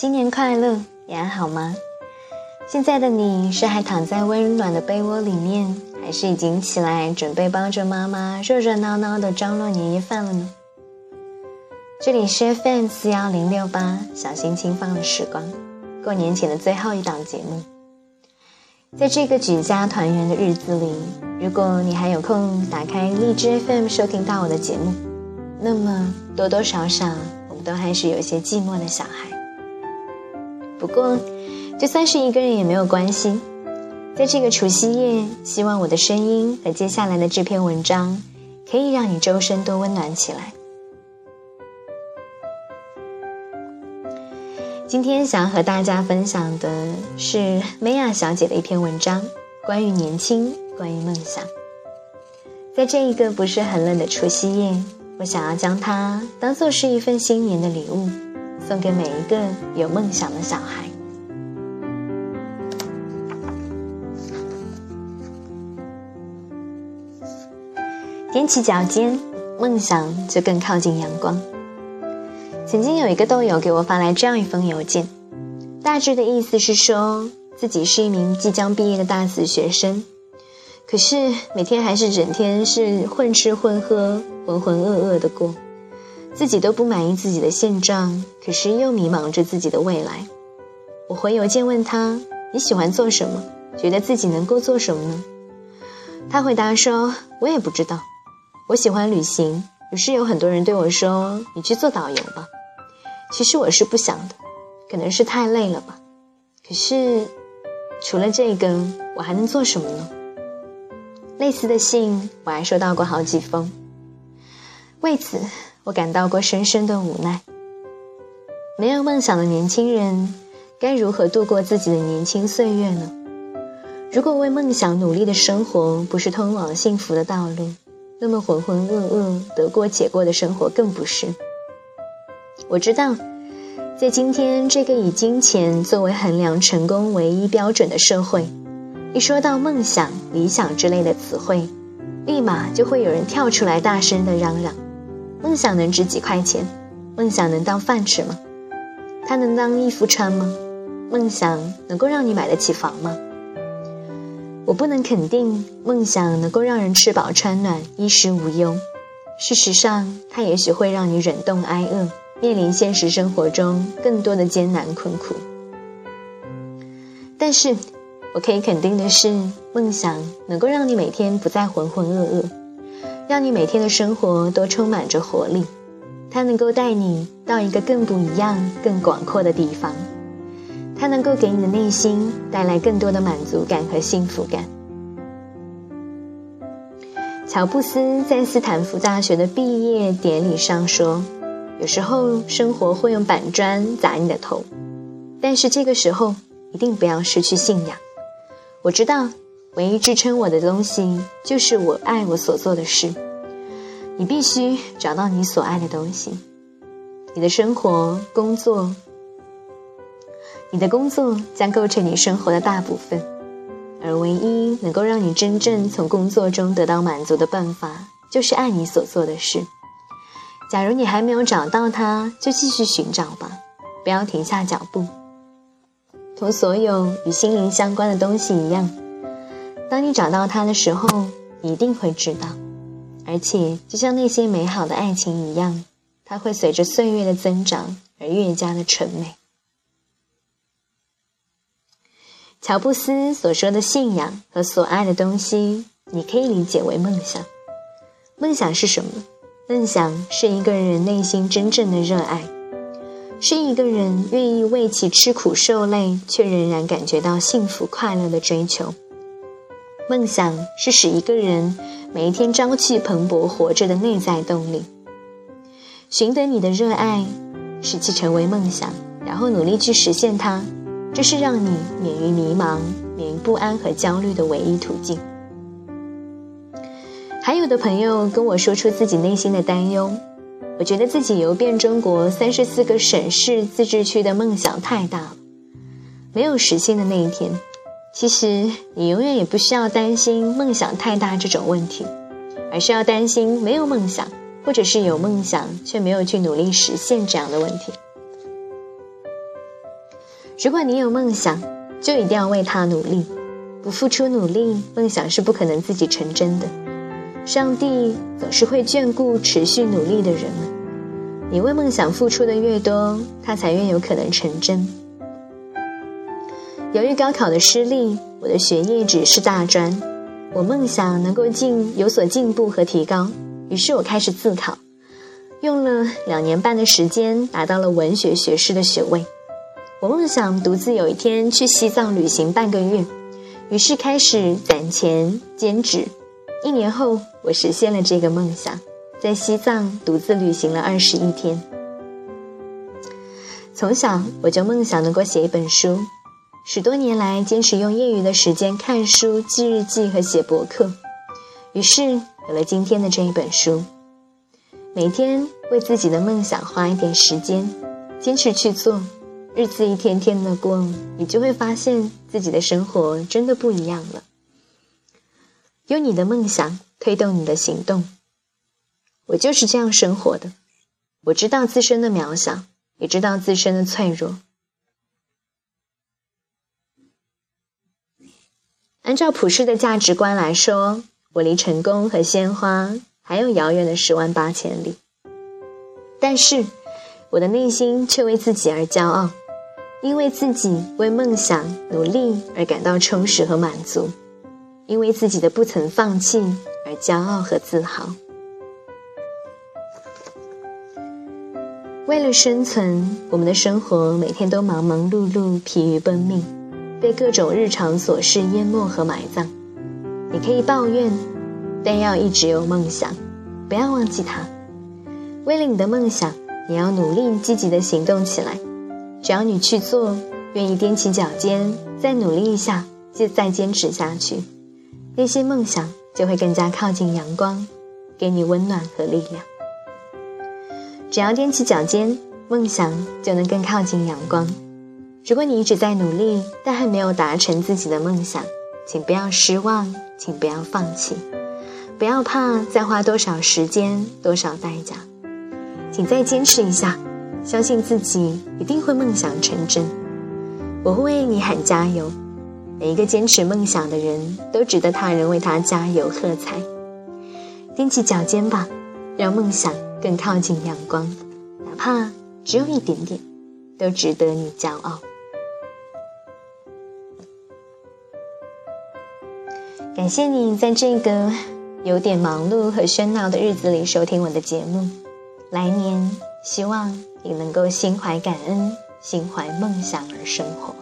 新年快乐，你还好吗？现在的你是还躺在温暖的被窝里面，还是已经起来准备帮着妈妈热热闹闹的张罗年夜饭了呢？这里是 FM 四幺零六八，小心轻放的时光，过年前的最后一档节目。在这个举家团圆的日子里，如果你还有空打开荔枝 FM 收听到我的节目，那么多多少少我们都还是有些寂寞的小孩。不过，就算是一个人也没有关系。在这个除夕夜，希望我的声音和接下来的这篇文章，可以让你周身都温暖起来。今天想要和大家分享的是梅亚小姐的一篇文章，关于年轻，关于梦想。在这一个不是很冷的除夕夜，我想要将它当做是一份新年的礼物。送给每一个有梦想的小孩。踮起脚尖，梦想就更靠近阳光。曾经有一个豆友给我发来这样一封邮件，大致的意思是说自己是一名即将毕业的大四学生，可是每天还是整天是混吃混喝、浑浑噩噩的过。自己都不满意自己的现状，可是又迷茫着自己的未来。我回邮件问他：“你喜欢做什么？觉得自己能够做什么呢？”他回答说：“我也不知道。我喜欢旅行，于是有很多人对我说：‘你去做导游吧。’其实我是不想的，可能是太累了吧。可是除了这个，我还能做什么呢？”类似的信我还收到过好几封，为此。我感到过深深的无奈。没有梦想的年轻人，该如何度过自己的年轻岁月呢？如果为梦想努力的生活不是通往幸福的道路，那么浑浑噩噩、得过且过的生活更不是。我知道，在今天这个以金钱作为衡量成功唯一标准的社会，一说到梦想、理想之类的词汇，立马就会有人跳出来大声的嚷嚷。梦想能值几块钱？梦想能当饭吃吗？它能当衣服穿吗？梦想能够让你买得起房吗？我不能肯定梦想能够让人吃饱穿暖、衣食无忧。事实上，它也许会让你忍冻挨饿，面临现实生活中更多的艰难困苦。但是，我可以肯定的是，梦想能够让你每天不再浑浑噩噩。让你每天的生活都充满着活力，它能够带你到一个更不一样、更广阔的地方，它能够给你的内心带来更多的满足感和幸福感。乔布斯在斯坦福大学的毕业典礼上说：“有时候生活会用板砖砸你的头，但是这个时候一定不要失去信仰。”我知道。唯一支撑我的东西，就是我爱我所做的事。你必须找到你所爱的东西。你的生活、工作，你的工作将构成你生活的大部分，而唯一能够让你真正从工作中得到满足的办法，就是爱你所做的事。假如你还没有找到它，就继续寻找吧，不要停下脚步。同所有与心灵相关的东西一样。当你找到他的时候，一定会知道，而且就像那些美好的爱情一样，它会随着岁月的增长而越加的纯美。乔布斯所说的信仰和所爱的东西，你可以理解为梦想。梦想是什么？梦想是一个人内心真正的热爱，是一个人愿意为其吃苦受累，却仍然感觉到幸福快乐的追求。梦想是使一个人每一天朝气蓬勃活着的内在动力。寻得你的热爱，使其成为梦想，然后努力去实现它，这是让你免于迷茫、免于不安和焦虑的唯一途径。还有的朋友跟我说出自己内心的担忧，我觉得自己游遍中国三十四个省市自治区的梦想太大了，没有实现的那一天。其实，你永远也不需要担心梦想太大这种问题，而是要担心没有梦想，或者是有梦想却没有去努力实现这样的问题。如果你有梦想，就一定要为他努力。不付出努力，梦想是不可能自己成真的。上帝总是会眷顾持续努力的人们。你为梦想付出的越多，它才越有可能成真。由于高考的失利，我的学业只是大专，我梦想能够进有所进步和提高，于是我开始自考，用了两年半的时间，达到了文学学士的学位。我梦想独自有一天去西藏旅行半个月，于是开始攒钱兼职。一年后，我实现了这个梦想。在西藏独自旅行了二十一天。从小我就梦想能够写一本书，十多年来坚持用业余的时间看书、记日记和写博客，于是有了今天的这一本书。每天为自己的梦想花一点时间，坚持去做，日子一天天的过，你就会发现自己的生活真的不一样了。用你的梦想推动你的行动。我就是这样生活的，我知道自身的渺小，也知道自身的脆弱。按照普世的价值观来说，我离成功和鲜花还有遥远的十万八千里。但是，我的内心却为自己而骄傲，因为自己为梦想努力而感到充实和满足，因为自己的不曾放弃而骄傲和自豪。为了生存，我们的生活每天都忙忙碌碌、疲于奔命，被各种日常琐事淹没和埋葬。你可以抱怨，但要一直有梦想，不要忘记它。为了你的梦想，你要努力积极的行动起来。只要你去做，愿意踮起脚尖，再努力一下，就再坚持下去，那些梦想就会更加靠近阳光，给你温暖和力量。只要踮起脚尖，梦想就能更靠近阳光。如果你一直在努力，但还没有达成自己的梦想，请不要失望，请不要放弃，不要怕再花多少时间、多少代价，请再坚持一下，相信自己一定会梦想成真。我会为你喊加油，每一个坚持梦想的人都值得他人为他加油喝彩。踮起脚尖吧，让梦想。更靠近阳光，哪怕只有一点点，都值得你骄傲。感谢你在这个有点忙碌和喧闹的日子里收听我的节目。来年，希望你能够心怀感恩，心怀梦想而生活。